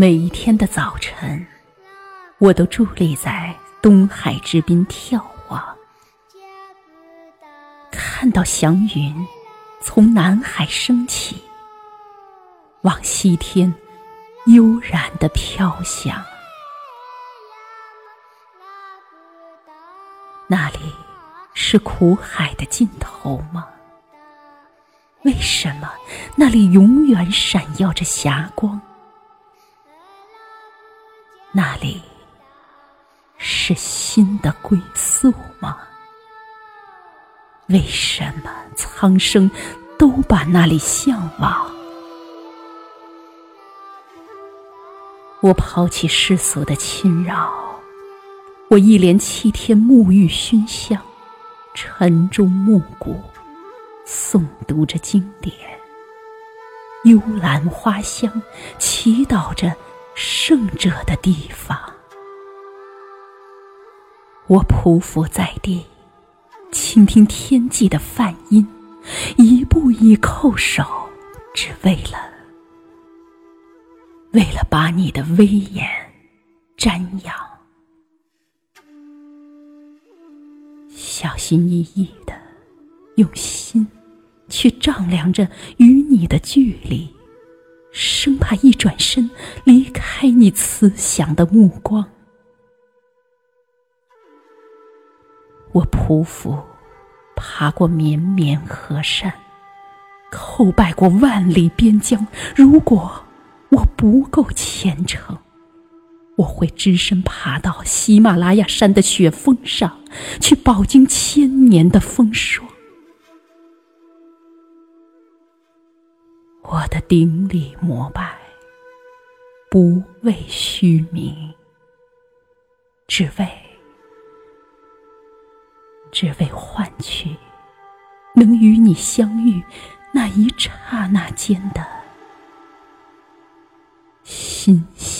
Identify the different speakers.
Speaker 1: 每一天的早晨，我都伫立在东海之滨眺望，看到祥云从南海升起，往西天悠然的飘翔。那里是苦海的尽头吗？为什么那里永远闪耀着霞光？那里是心的归宿吗？为什么苍生都把那里向往？我抛弃世俗的侵扰，我一连七天沐浴熏香，晨钟暮鼓，诵读着经典，幽兰花香，祈祷着。圣者的地方，我匍匐在地，倾听天际的梵音，一步一叩首，只为了，为了把你的威严瞻仰，小心翼翼的，用心去丈量着与你的距离。生怕一转身离开你慈祥的目光，我匍匐爬过绵绵河山，叩拜过万里边疆。如果我不够虔诚，我会只身爬到喜马拉雅山的雪峰上，去饱经千年的风霜。我的顶礼膜拜，不为虚名，只为，只为换取能与你相遇那一刹那间的欣喜。